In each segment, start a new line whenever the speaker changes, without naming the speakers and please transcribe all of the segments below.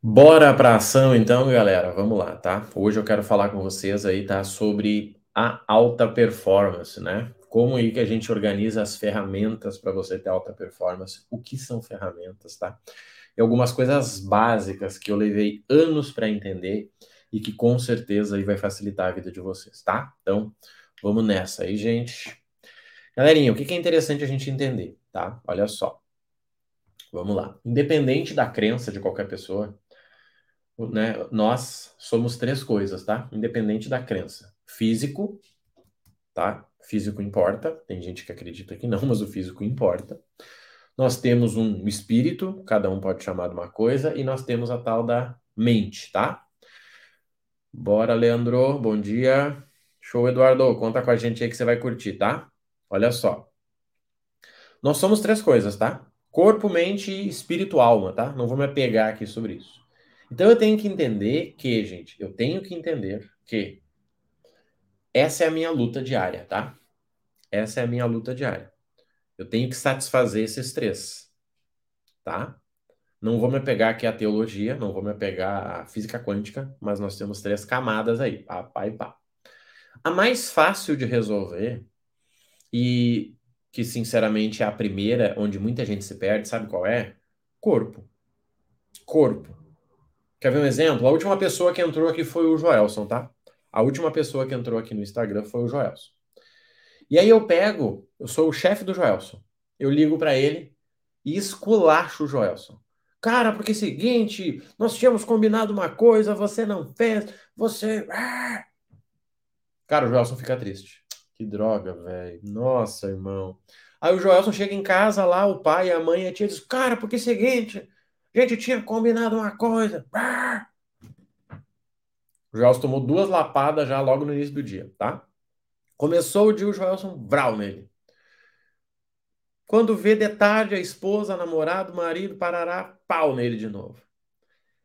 Bora pra ação então, galera. Vamos lá, tá? Hoje eu quero falar com vocês aí, tá, sobre a alta performance, né? Como aí que a gente organiza as ferramentas para você ter alta performance? O que são ferramentas, tá? E algumas coisas básicas que eu levei anos para entender e que com certeza aí vai facilitar a vida de vocês, tá? Então, vamos nessa aí, gente. Galerinha, o que é interessante a gente entender, tá? Olha só. Vamos lá. Independente da crença de qualquer pessoa, né, nós somos três coisas, tá? Independente da crença. Físico, tá? Físico importa. Tem gente que acredita que não, mas o físico importa. Nós temos um espírito, cada um pode chamar de uma coisa, e nós temos a tal da mente, tá? Bora, Leandro. Bom dia. Show, Eduardo. Conta com a gente aí que você vai curtir, tá? Olha só. Nós somos três coisas, tá? Corpo, mente, espírito, alma, tá? Não vou me apegar aqui sobre isso. Então eu tenho que entender que, gente, eu tenho que entender que essa é a minha luta diária, tá? Essa é a minha luta diária. Eu tenho que satisfazer esses três, tá? Não vou me apegar aqui à teologia, não vou me apegar à física quântica, mas nós temos três camadas aí, pá, pá e pá. A mais fácil de resolver, e que sinceramente é a primeira onde muita gente se perde, sabe qual é? Corpo. Corpo. Quer ver um exemplo? A última pessoa que entrou aqui foi o Joelson, tá? A última pessoa que entrou aqui no Instagram foi o Joelson. E aí eu pego, eu sou o chefe do Joelson. Eu ligo para ele e esculacho o Joelson. Cara, porque é seguinte, nós tínhamos combinado uma coisa, você não fez, você. Ah! Cara, o Joelson fica triste. Que droga, velho. Nossa, irmão. Aí o Joelson chega em casa lá, o pai, a mãe e a tia diz: Cara, porque é seguinte, a gente tinha combinado uma coisa. O Joelson tomou duas lapadas já logo no início do dia, tá? Começou o dia, o Joelson vral nele. Quando vê de tarde a esposa, a namorada, o marido, parará, pau nele de novo.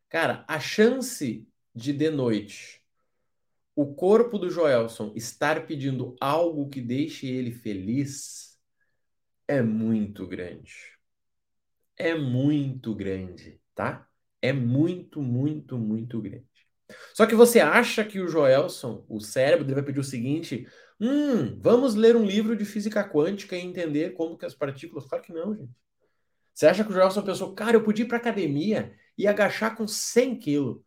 Cara, a chance de de noite o corpo do Joelson estar pedindo algo que deixe ele feliz é muito grande é muito grande, tá? É muito, muito, muito grande. Só que você acha que o Joelson, o cérebro, dele vai pedir o seguinte: hum, vamos ler um livro de física quântica e entender como que as partículas. Claro que não, gente. Você acha que o Joelson pensou, cara, eu podia ir para academia e agachar com 100 quilos.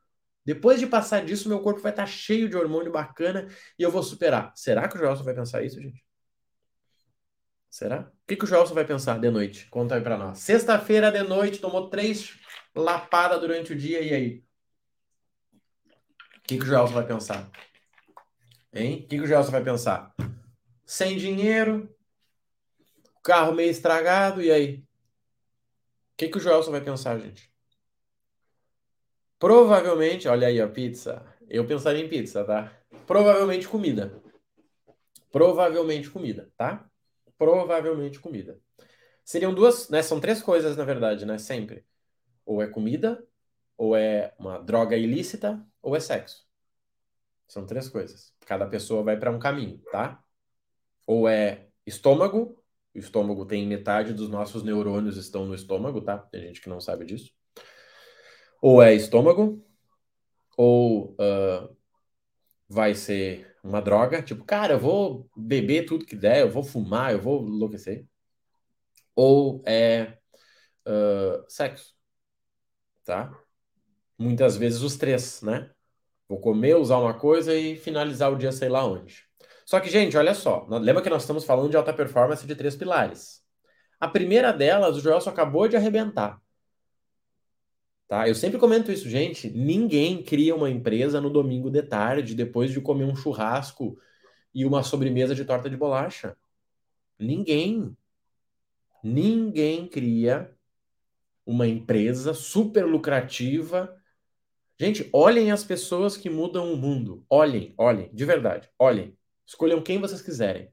Depois de passar disso, meu corpo vai estar tá cheio de hormônio bacana e eu vou superar. Será que o Joelson vai pensar isso, gente? Será? O que, que o Joelson vai pensar de noite? Conta aí pra nós. Sexta-feira de noite, tomou três lapadas durante o dia, e aí? O que, que o Joelson vai pensar? Hein? O que, que o Joelson vai pensar? Sem dinheiro, carro meio estragado, e aí? O que, que o Joelson vai pensar, gente? Provavelmente, olha aí a pizza. Eu pensaria em pizza, tá? Provavelmente comida. Provavelmente comida, tá? Provavelmente comida. Seriam duas, né? São três coisas, na verdade, né? Sempre. Ou é comida, ou é uma droga ilícita, ou é sexo. São três coisas. Cada pessoa vai para um caminho, tá? Ou é estômago, o estômago tem metade dos nossos neurônios estão no estômago, tá? Tem gente que não sabe disso. Ou é estômago, ou uh, vai ser uma droga, tipo, cara, eu vou beber tudo que der, eu vou fumar, eu vou enlouquecer. Ou é uh, sexo, tá? Muitas vezes os três, né? Vou comer, usar uma coisa e finalizar o dia sei lá onde. Só que, gente, olha só. Lembra que nós estamos falando de alta performance de três pilares. A primeira delas, o Joel só acabou de arrebentar. Tá? Eu sempre comento isso, gente. Ninguém cria uma empresa no domingo de tarde, depois de comer um churrasco e uma sobremesa de torta de bolacha. Ninguém. Ninguém cria uma empresa super lucrativa. Gente, olhem as pessoas que mudam o mundo. Olhem, olhem, de verdade. Olhem. Escolham quem vocês quiserem.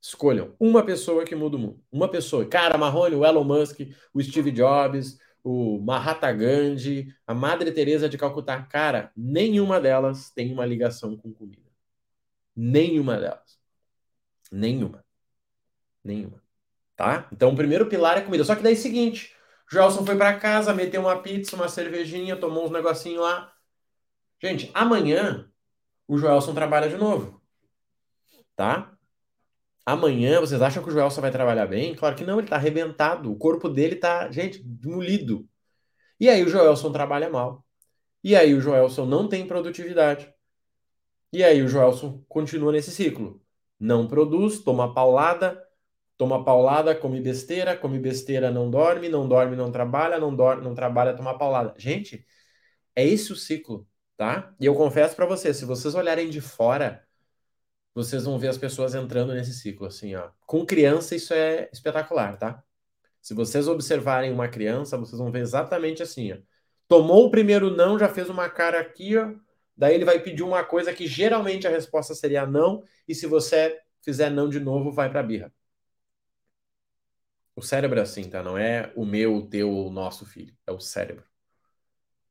Escolham uma pessoa que muda o mundo. Uma pessoa. Cara, Marrone, o Elon Musk, o Steve Jobs, o Mahatma Gandhi, a Madre Teresa de Calcutá, cara, nenhuma delas tem uma ligação com comida. Nenhuma delas. Nenhuma. Nenhuma. Tá? Então o primeiro pilar é comida. Só que daí é o seguinte, Joelson foi para casa, meteu uma pizza, uma cervejinha, tomou uns negocinhos lá. Gente, amanhã o Joelson trabalha de novo. Tá? Amanhã, vocês acham que o Joelson vai trabalhar bem? Claro que não, ele tá arrebentado. O corpo dele tá, gente, demolido. E aí o Joelson trabalha mal. E aí o Joelson não tem produtividade. E aí o Joelson continua nesse ciclo. Não produz, toma paulada, toma paulada, come besteira, come besteira, não dorme, não dorme, não trabalha, não dorme, não trabalha, toma paulada. Gente, é esse o ciclo, tá? E eu confesso para vocês, se vocês olharem de fora, vocês vão ver as pessoas entrando nesse ciclo, assim, ó. Com criança isso é espetacular, tá? Se vocês observarem uma criança, vocês vão ver exatamente assim, ó. Tomou o primeiro não, já fez uma cara aqui, ó. Daí ele vai pedir uma coisa que geralmente a resposta seria não, e se você fizer não de novo, vai para birra. O cérebro é assim, tá? Não é o meu, o teu ou o nosso filho. É o cérebro.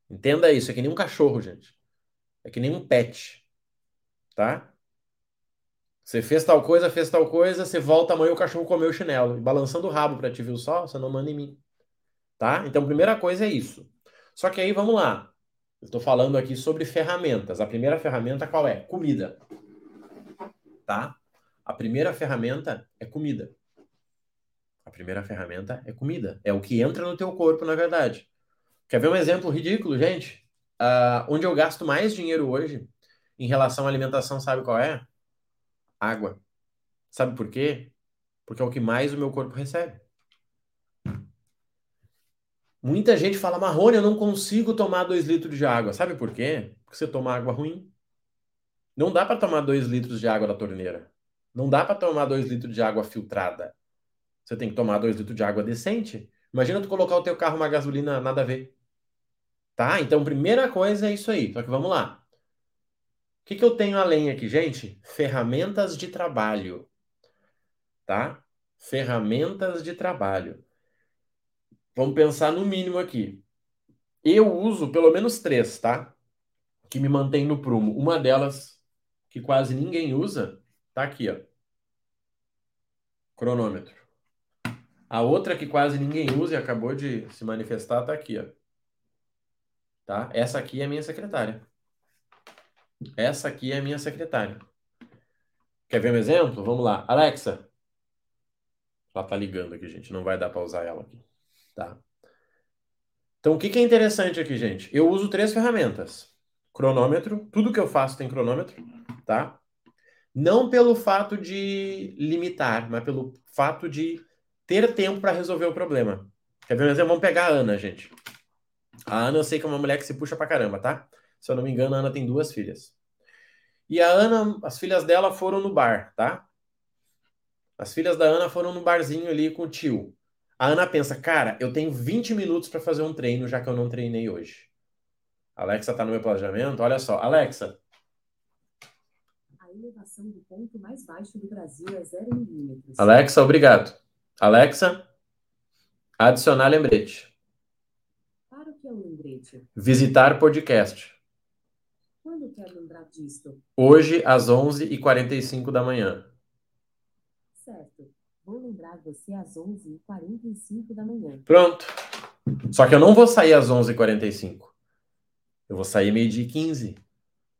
Entenda isso. É que nem um cachorro, gente. É que nem um pet. Tá? Você fez tal coisa, fez tal coisa, você volta amanhã o cachorro comeu o chinelo. E balançando o rabo para te ver o sol, você não manda em mim. Tá? Então, primeira coisa é isso. Só que aí, vamos lá. Eu estou falando aqui sobre ferramentas. A primeira ferramenta qual é? Comida. Tá? A primeira ferramenta é comida. A primeira ferramenta é comida. É o que entra no teu corpo, na verdade. Quer ver um exemplo ridículo, gente? Uh, onde eu gasto mais dinheiro hoje em relação à alimentação, sabe qual é? Água. Sabe por quê? Porque é o que mais o meu corpo recebe. Muita gente fala, Marrone, eu não consigo tomar 2 litros de água. Sabe por quê? Porque você toma água ruim. Não dá para tomar 2 litros de água da torneira. Não dá para tomar 2 litros de água filtrada. Você tem que tomar 2 litros de água decente. Imagina tu colocar o teu carro uma gasolina nada a ver. Tá? Então, primeira coisa é isso aí. Só que vamos lá. O que, que eu tenho além aqui, gente? Ferramentas de trabalho. Tá? Ferramentas de trabalho. Vamos pensar no mínimo aqui. Eu uso pelo menos três, tá? Que me mantém no prumo. Uma delas, que quase ninguém usa, tá aqui, ó. Cronômetro. A outra que quase ninguém usa e acabou de se manifestar tá aqui, ó. Tá? Essa aqui é a minha secretária. Essa aqui é a minha secretária. Quer ver um exemplo? Vamos lá. Alexa. Ela tá ligando aqui, gente. Não vai dar para usar ela aqui. Tá? Então, o que, que é interessante aqui, gente? Eu uso três ferramentas. Cronômetro. Tudo que eu faço tem cronômetro. Tá? Não pelo fato de limitar, mas pelo fato de ter tempo para resolver o problema. Quer ver um exemplo? Vamos pegar a Ana, gente. A Ana eu sei que é uma mulher que se puxa pra caramba, tá? Se eu não me engano, a Ana tem duas filhas. E a Ana, as filhas dela foram no bar, tá? As filhas da Ana foram no barzinho ali com o tio. A Ana pensa, cara, eu tenho 20 minutos para fazer um treino, já que eu não treinei hoje. A Alexa tá no meu planejamento. Olha só, Alexa.
A elevação do ponto mais baixo do Brasil é 0 milímetros.
Alexa, obrigado. Alexa, adicionar lembrete.
Para o que é o lembrete?
Visitar podcast.
Quer lembrar disto?
Hoje, às 11h45 da manhã.
Certo. Vou lembrar você às 11h45 da manhã.
Pronto. Só que eu não vou sair às 11h45. Eu vou sair meio-dia e 15.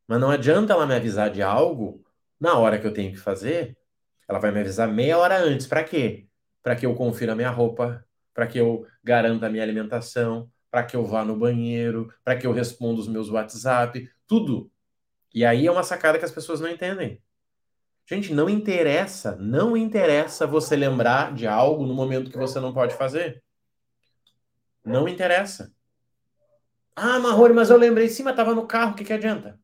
Mas não adianta ela me avisar de algo na hora que eu tenho que fazer. Ela vai me avisar meia hora antes. Para quê? para que eu confira a minha roupa, para que eu garanta a minha alimentação, para que eu vá no banheiro, para que eu responda os meus WhatsApp, tudo. E aí é uma sacada que as pessoas não entendem. Gente, não interessa, não interessa você lembrar de algo no momento que você não pode fazer. Não interessa. Ah, Marrone, mas eu lembrei sim, mas estava no carro, o que, que adianta?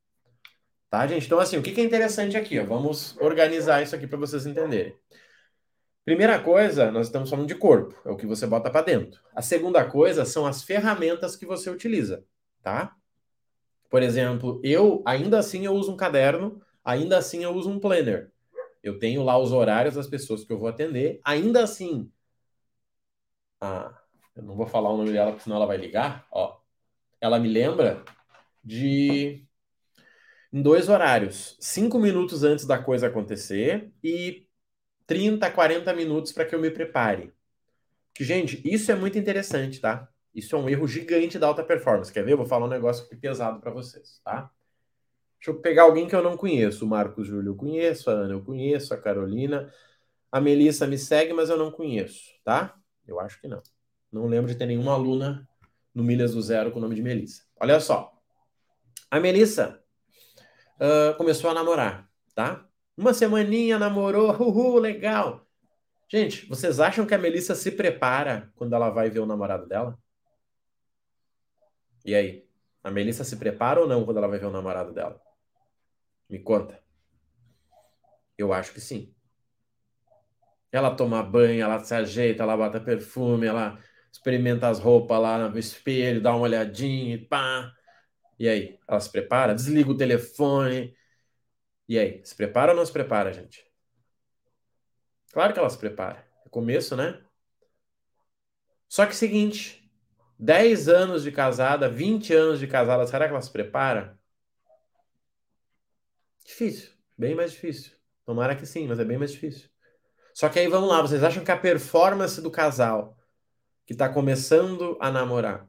Tá, gente? Então, assim, o que, que é interessante aqui? Ó? Vamos organizar isso aqui para vocês entenderem. Primeira coisa, nós estamos falando de corpo, é o que você bota para dentro. A segunda coisa são as ferramentas que você utiliza, tá? Por exemplo, eu ainda assim eu uso um caderno, ainda assim eu uso um planner. Eu tenho lá os horários das pessoas que eu vou atender, ainda assim. Ah, eu não vou falar o nome dela, porque senão ela vai ligar, ó. Ela me lembra de em dois horários, cinco minutos antes da coisa acontecer e 30, 40 minutos para que eu me prepare. Gente, isso é muito interessante, tá? Isso é um erro gigante da alta performance. Quer ver? Eu vou falar um negócio aqui pesado para vocês, tá? Deixa eu pegar alguém que eu não conheço. O Marcos Júlio eu conheço, a Ana eu conheço, a Carolina. A Melissa me segue, mas eu não conheço, tá? Eu acho que não. Não lembro de ter nenhuma aluna no Milhas do Zero com o nome de Melissa. Olha só. A Melissa uh, começou a namorar, tá? Uma semaninha namorou, uhul, legal. Gente, vocês acham que a Melissa se prepara quando ela vai ver o namorado dela? E aí? A Melissa se prepara ou não quando ela vai ver o namorado dela? Me conta. Eu acho que sim. Ela toma banho, ela se ajeita, ela bota perfume, ela experimenta as roupas lá no espelho, dá uma olhadinha e pá. E aí? Ela se prepara? Desliga o telefone. E aí? Se prepara ou não se prepara, gente? Claro que ela se prepara. É começo, né? Só que seguinte, 10 anos de casada, 20 anos de casada, será que ela se prepara? Difícil, bem mais difícil. Tomara que sim, mas é bem mais difícil. Só que aí vamos lá, vocês acham que a performance do casal que está começando a namorar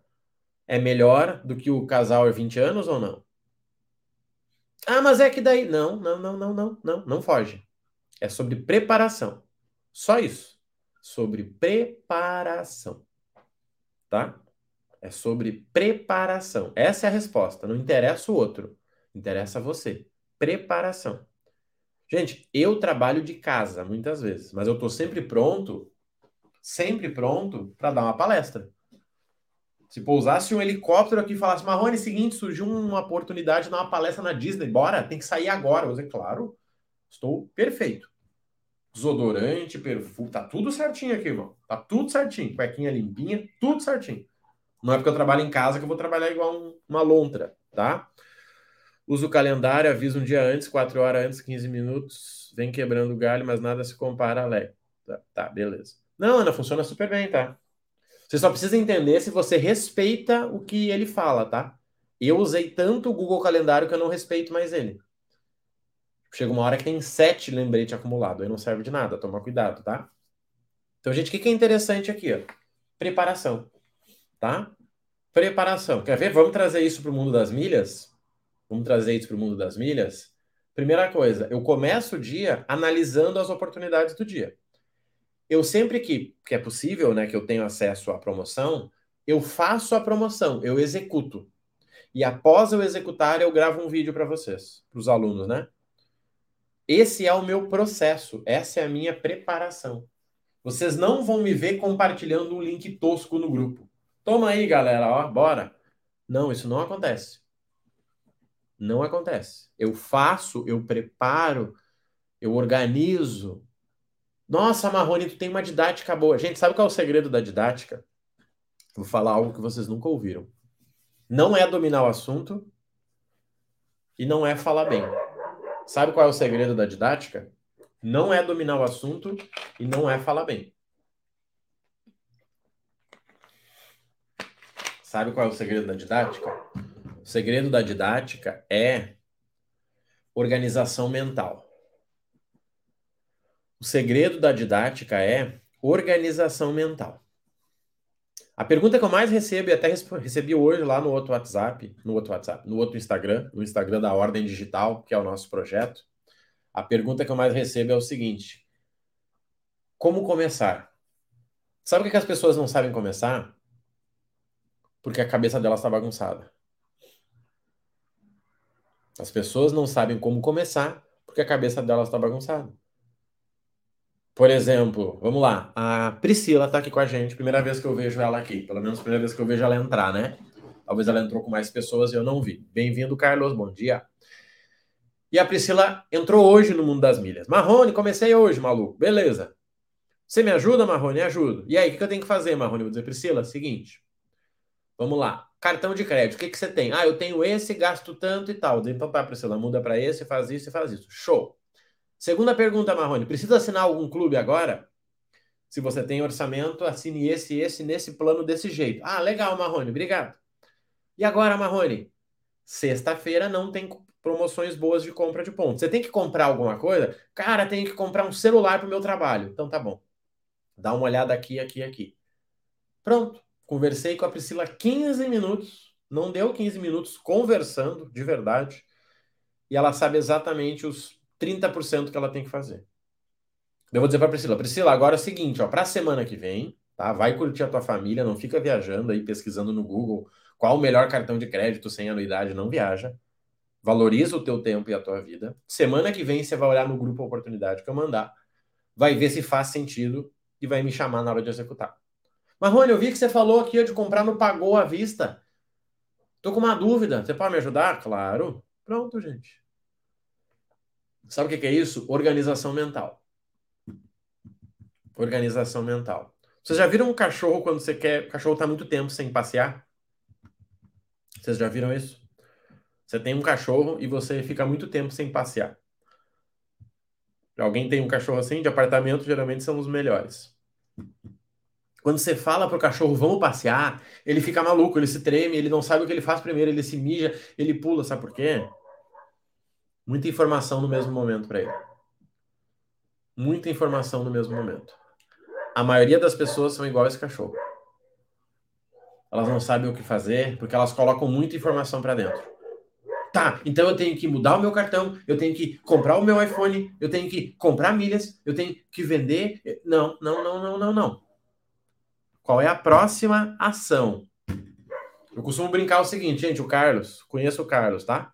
é melhor do que o casal de 20 anos ou não? Ah, mas é que daí. Não, não, não, não, não, não, não foge. É sobre preparação. Só isso. Sobre preparação. Tá? É sobre preparação. Essa é a resposta. Não interessa o outro. Interessa você. Preparação. Gente, eu trabalho de casa muitas vezes, mas eu estou sempre pronto, sempre pronto para dar uma palestra. Se pousasse um helicóptero aqui e falasse, Marrone, seguinte, surgiu uma oportunidade de dar uma palestra na Disney, bora, tem que sair agora. Eu dizer, claro, estou perfeito. Desodorante, perfume, tá tudo certinho aqui, irmão. Tá tudo certinho. Cuequinha limpinha, tudo certinho. Não é porque eu trabalho em casa que eu vou trabalhar igual um, uma lontra, tá? Usa o calendário, avisa um dia antes, 4 horas antes, 15 minutos, vem quebrando o galho, mas nada se compara a leve. Tá, tá, beleza. Não, Ana, funciona super bem, tá? Você só precisa entender se você respeita o que ele fala, tá? Eu usei tanto o Google Calendário que eu não respeito mais ele. Chega uma hora que tem sete lembretes acumulados, aí não serve de nada, toma cuidado, tá? Então, gente, o que é interessante aqui? Ó? Preparação tá? Preparação. Quer ver? Vamos trazer isso para o mundo das milhas? Vamos trazer isso para o mundo das milhas? Primeira coisa, eu começo o dia analisando as oportunidades do dia. Eu sempre que, que é possível, né, que eu tenho acesso à promoção, eu faço a promoção, eu executo. E após eu executar, eu gravo um vídeo para vocês, para os alunos, né? Esse é o meu processo, essa é a minha preparação. Vocês não vão me ver compartilhando um link tosco no grupo. Toma aí, galera, ó, bora. Não, isso não acontece. Não acontece. Eu faço, eu preparo, eu organizo. Nossa, Marrone, tu tem uma didática boa. Gente, sabe qual é o segredo da didática? Vou falar algo que vocês nunca ouviram. Não é dominar o assunto e não é falar bem. Sabe qual é o segredo da didática? Não é dominar o assunto e não é falar bem. Sabe qual é o segredo da didática? O segredo da didática é organização mental. O segredo da didática é organização mental. A pergunta que eu mais recebo, e até recebi hoje lá no outro WhatsApp, no outro WhatsApp, no outro Instagram, no Instagram da Ordem Digital, que é o nosso projeto, a pergunta que eu mais recebo é o seguinte: Como começar? Sabe o que as pessoas não sabem começar? Porque a cabeça dela está bagunçada. As pessoas não sabem como começar porque a cabeça delas está bagunçada. Por exemplo, vamos lá, a Priscila está aqui com a gente, primeira vez que eu vejo ela aqui, pelo menos primeira vez que eu vejo ela entrar, né? Talvez ela entrou com mais pessoas e eu não vi. Bem-vindo, Carlos, bom dia. E a Priscila entrou hoje no mundo das milhas. Marrone, comecei hoje, maluco. Beleza. Você me ajuda, Marrone? Ajudo. E aí, o que eu tenho que fazer, Marrone? Vou dizer, Priscila, seguinte. Vamos lá. Cartão de crédito, o que, que você tem? Ah, eu tenho esse, gasto tanto e tal. Então tá, Priscila, muda para esse, faz isso e faz isso. Show. Segunda pergunta, Marrone. Precisa assinar algum clube agora? Se você tem orçamento, assine esse, esse, nesse plano desse jeito. Ah, legal, Marrone, obrigado. E agora, Marrone? Sexta-feira não tem promoções boas de compra de pontos. Você tem que comprar alguma coisa? Cara, tem que comprar um celular para o meu trabalho. Então tá bom. Dá uma olhada aqui, aqui, aqui. Pronto. Conversei com a Priscila 15 minutos. Não deu 15 minutos conversando, de verdade. E ela sabe exatamente os 30% que ela tem que fazer. Eu vou dizer para Priscila, Priscila, agora é o seguinte, ó, para a semana que vem, tá? Vai curtir a tua família, não fica viajando aí pesquisando no Google qual o melhor cartão de crédito sem anuidade, não viaja. Valoriza o teu tempo e a tua vida. Semana que vem você vai olhar no grupo a oportunidade que eu mandar, vai ver se faz sentido e vai me chamar na hora de executar. Marrone, eu vi que você falou aqui de comprar no Pagou à Vista. Tô com uma dúvida. Você pode me ajudar? Claro. Pronto, gente. Sabe o que é isso? Organização mental. Organização mental. Vocês já viram um cachorro quando você quer. O cachorro está muito tempo sem passear? Vocês já viram isso? Você tem um cachorro e você fica muito tempo sem passear. Alguém tem um cachorro assim? De apartamento, geralmente são os melhores. Quando você fala pro cachorro, vamos passear, ele fica maluco, ele se treme, ele não sabe o que ele faz primeiro, ele se mija, ele pula, sabe por quê? Muita informação no mesmo momento para ele. Muita informação no mesmo momento. A maioria das pessoas são igual a esse cachorro. Elas não sabem o que fazer porque elas colocam muita informação para dentro. Tá, então eu tenho que mudar o meu cartão, eu tenho que comprar o meu iPhone, eu tenho que comprar milhas, eu tenho que vender. Não, não, não, não, não, não. Qual é a próxima ação? Eu costumo brincar o seguinte, gente, o Carlos, conheço o Carlos, tá?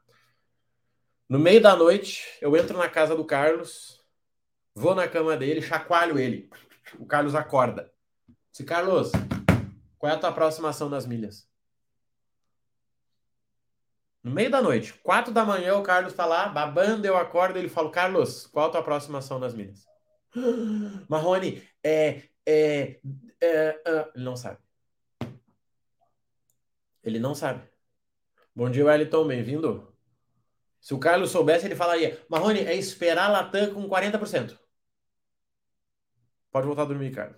No meio da noite, eu entro na casa do Carlos, vou na cama dele, chacoalho ele. O Carlos acorda. Se Carlos, qual é a tua próxima ação das milhas? No meio da noite, quatro da manhã, o Carlos tá lá, babando, eu acordo, ele fala, Carlos, qual é a tua próxima ação das milhas? Marrone, é, é, é, é, ele não sabe. Ele não sabe. Bom dia, Wellington, bem-vindo. Se o Carlos soubesse, ele falaria: Marrone, é esperar a Latam com 40%. Pode voltar a dormir, Carlos.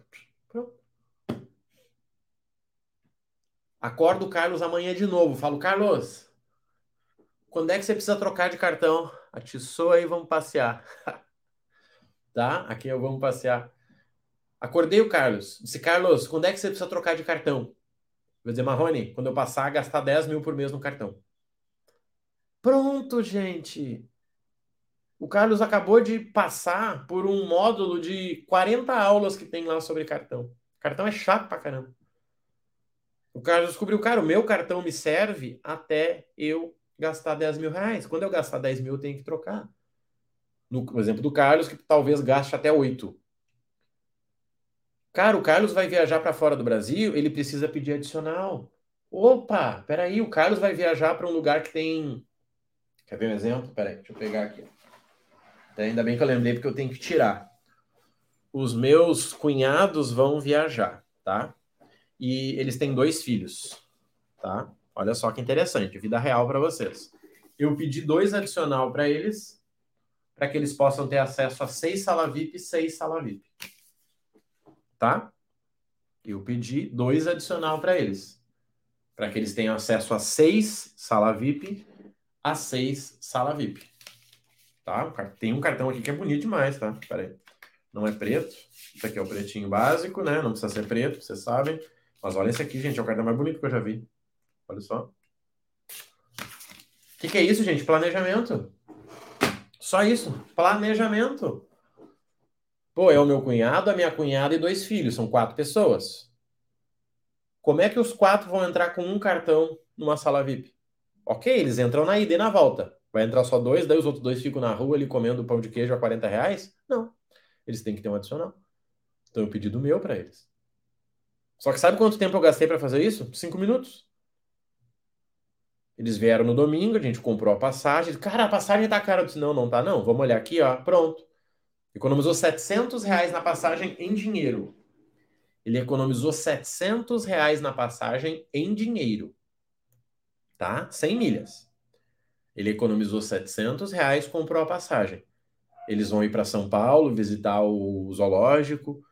Acordo o Carlos amanhã de novo. Falo, Carlos, quando é que você precisa trocar de cartão? Atiçou aí, vamos passear. tá? Aqui eu vamos passear. Acordei o Carlos. Disse, Carlos, quando é que você precisa trocar de cartão? Vou dizer, Marrone, quando eu passar a gastar 10 mil por mês no cartão. Pronto, gente. O Carlos acabou de passar por um módulo de 40 aulas que tem lá sobre cartão. Cartão é chato pra caramba. O Carlos descobriu, cara, o meu cartão me serve até eu gastar 10 mil reais. Quando eu gastar 10 mil, eu tenho que trocar. No exemplo do Carlos, que talvez gaste até 8. Cara, o Carlos vai viajar para fora do Brasil, ele precisa pedir adicional. Opa, peraí, o Carlos vai viajar para um lugar que tem. Quer ver um exemplo? Peraí, deixa eu pegar aqui. Ainda bem que eu lembrei, porque eu tenho que tirar. Os meus cunhados vão viajar, tá? E eles têm dois filhos, tá? Olha só que interessante, vida real para vocês. Eu pedi dois adicional para eles, para que eles possam ter acesso a seis sala VIP e seis sala VIP tá? Eu pedi dois adicional para eles, para que eles tenham acesso a seis sala VIP, a seis sala VIP, tá? Tem um cartão aqui que é bonito demais, tá? Pera aí. Não é preto, isso aqui é o pretinho básico, né? Não precisa ser preto, vocês sabem. Mas olha esse aqui, gente, é o cartão mais bonito que eu já vi. Olha só. O que, que é isso, gente? Planejamento. Só isso. Planejamento. Pô, é o meu cunhado, a minha cunhada e dois filhos, são quatro pessoas. Como é que os quatro vão entrar com um cartão numa sala VIP? Ok, eles entram na ida e na volta. Vai entrar só dois, daí os outros dois ficam na rua ali comendo pão de queijo a 40 reais? Não. Eles têm que ter um adicional. Então eu pedi do meu para eles. Só que sabe quanto tempo eu gastei para fazer isso? Cinco minutos. Eles vieram no domingo, a gente comprou a passagem. Cara, a passagem tá cara. Eu disse, não, não tá não. Vamos olhar aqui, ó. Pronto. Economizou 700 reais na passagem em dinheiro. Ele economizou 700 reais na passagem em dinheiro. Tá? 100 milhas. Ele economizou 700 reais, comprou a passagem. Eles vão ir para São Paulo, visitar o zoológico,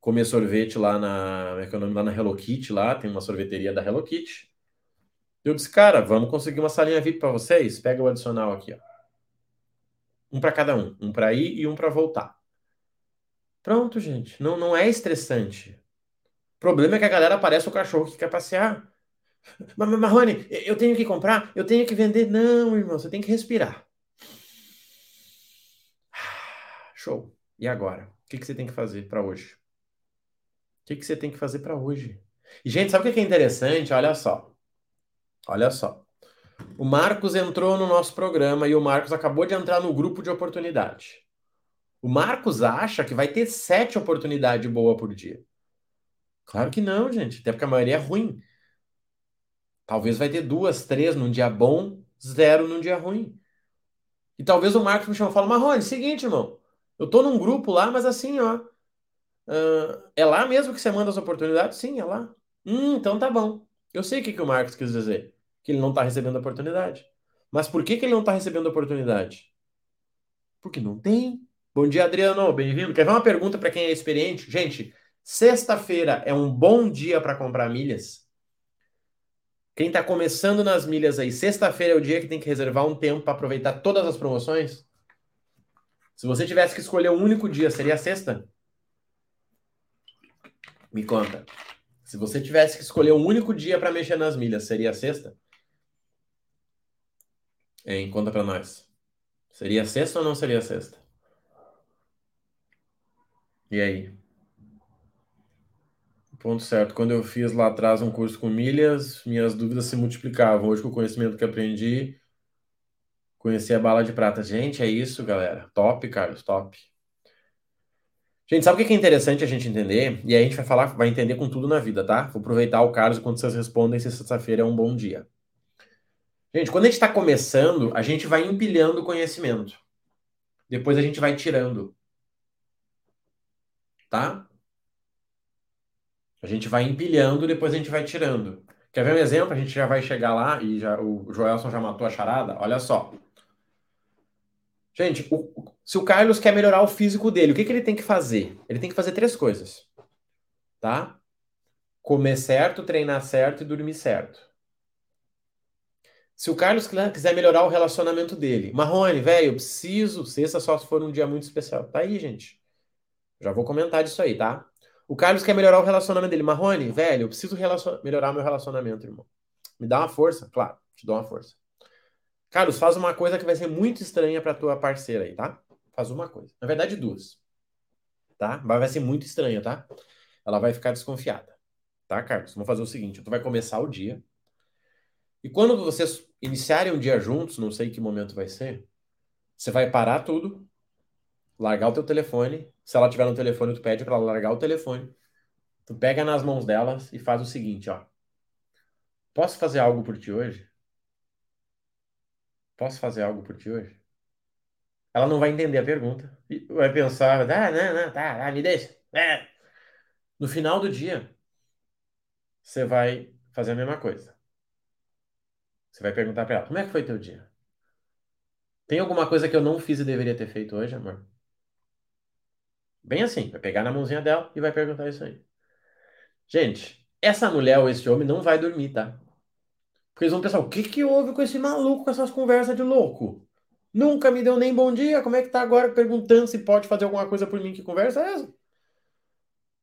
comer sorvete lá na, é é lá na Hello Kitty, lá, tem uma sorveteria da Hello Kitty. Eu disse, cara, vamos conseguir uma salinha VIP para vocês? Pega o adicional aqui, ó. Um para cada um. Um para ir e um para voltar. Pronto, gente. Não, não é estressante. problema é que a galera parece o cachorro que quer passear. Mas, Marrone, eu tenho que comprar, eu tenho que vender. Não, irmão, você tem que respirar. Show. E agora? O que, que você tem que fazer para hoje? O que, que você tem que fazer para hoje? E, gente, sabe o que é interessante? Olha só. Olha só. O Marcos entrou no nosso programa e o Marcos acabou de entrar no grupo de oportunidade. O Marcos acha que vai ter sete oportunidades boas por dia. Claro que não, gente. Até porque a maioria é ruim. Talvez vai ter duas, três num dia bom, zero num dia ruim. E talvez o Marcos me chama e fala, Marrone, seguinte, irmão. Eu tô num grupo lá, mas assim, ó. Uh, é lá mesmo que você manda as oportunidades? Sim, é lá. Hum, então tá bom. Eu sei o que, que o Marcos quis dizer. Que ele não tá recebendo oportunidade. Mas por que, que ele não tá recebendo oportunidade? Porque não tem. Bom dia, Adriano. Bem-vindo. Quer ver uma pergunta para quem é experiente? Gente, sexta-feira é um bom dia para comprar milhas? Quem está começando nas milhas aí, sexta-feira é o dia que tem que reservar um tempo para aproveitar todas as promoções? Se você tivesse que escolher um único dia, seria sexta? Me conta. Se você tivesse que escolher um único dia para mexer nas milhas, seria sexta? Hein, conta para nós. Seria sexta ou não seria sexta? E aí? Ponto certo. Quando eu fiz lá atrás um curso com milhas, minhas dúvidas se multiplicavam. Hoje, com o conhecimento que aprendi, conheci a bala de prata. Gente, é isso, galera. Top, Carlos, top. Gente, sabe o que é interessante a gente entender? E aí a gente vai falar, vai entender com tudo na vida, tá? Vou aproveitar o Carlos enquanto vocês respondem se sexta-feira é um bom dia. Gente, quando a gente está começando, a gente vai empilhando conhecimento. Depois a gente vai tirando. Tá? A gente vai empilhando, depois a gente vai tirando. Quer ver um exemplo? A gente já vai chegar lá e já, o Joelson já matou a charada. Olha só. Gente, o, se o Carlos quer melhorar o físico dele, o que, que ele tem que fazer? Ele tem que fazer três coisas. Tá? Comer certo, treinar certo e dormir certo. Se o Carlos quiser melhorar o relacionamento dele, Marrone, velho, eu preciso. Sexta só se for um dia muito especial. Tá aí, gente. Já vou comentar disso aí, tá? O Carlos quer melhorar o relacionamento dele. Marrone, velho, eu preciso melhorar meu relacionamento, irmão. Me dá uma força? Claro, te dou uma força. Carlos, faz uma coisa que vai ser muito estranha pra tua parceira aí, tá? Faz uma coisa. Na verdade, duas. Tá? Mas vai ser muito estranha, tá? Ela vai ficar desconfiada. Tá, Carlos? Vamos fazer o seguinte: tu vai começar o dia. E quando vocês iniciarem um dia juntos, não sei que momento vai ser, você vai parar tudo, largar o teu telefone. Se ela tiver no telefone, tu pede para ela largar o telefone. Tu pega nas mãos delas e faz o seguinte, ó. Posso fazer algo por ti hoje? Posso fazer algo por ti hoje? Ela não vai entender a pergunta. Vai pensar, ah, não, não, tá, me deixa. É. No final do dia, você vai fazer a mesma coisa. Você vai perguntar para ela, como é que foi teu dia? Tem alguma coisa que eu não fiz e deveria ter feito hoje, amor? Bem assim, vai pegar na mãozinha dela e vai perguntar isso aí. Gente, essa mulher ou esse homem não vai dormir, tá? Porque eles vão pensar, o que que houve com esse maluco com essas conversas de louco? Nunca me deu nem bom dia, como é que tá agora perguntando se pode fazer alguma coisa por mim? Que conversa é essa?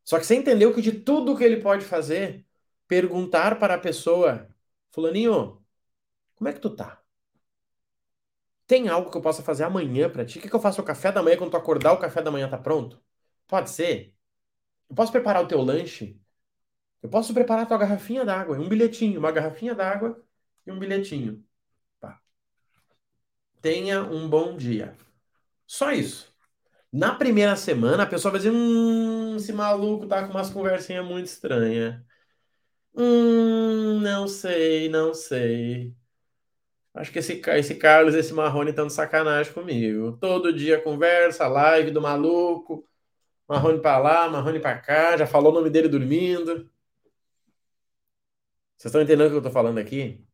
Só que você entendeu que de tudo que ele pode fazer, perguntar para a pessoa, fulaninho, como é que tu tá? Tem algo que eu possa fazer amanhã para ti? O que, que eu faço o café da manhã quando tu acordar, o café da manhã tá pronto? Pode ser. Eu posso preparar o teu lanche? Eu posso preparar a tua garrafinha d'água, um bilhetinho, uma garrafinha d'água e um bilhetinho. Tá. Tenha um bom dia. Só isso. Na primeira semana, a pessoa vai dizer: Hum, esse maluco tá com umas conversinhas muito estranhas. Hum, não sei, não sei. Acho que esse, esse Carlos, esse Marrone estão de sacanagem comigo. Todo dia conversa, live do maluco. Marrone para lá, Marrone para cá. Já falou o nome dele dormindo. Vocês estão entendendo o que eu estou falando aqui?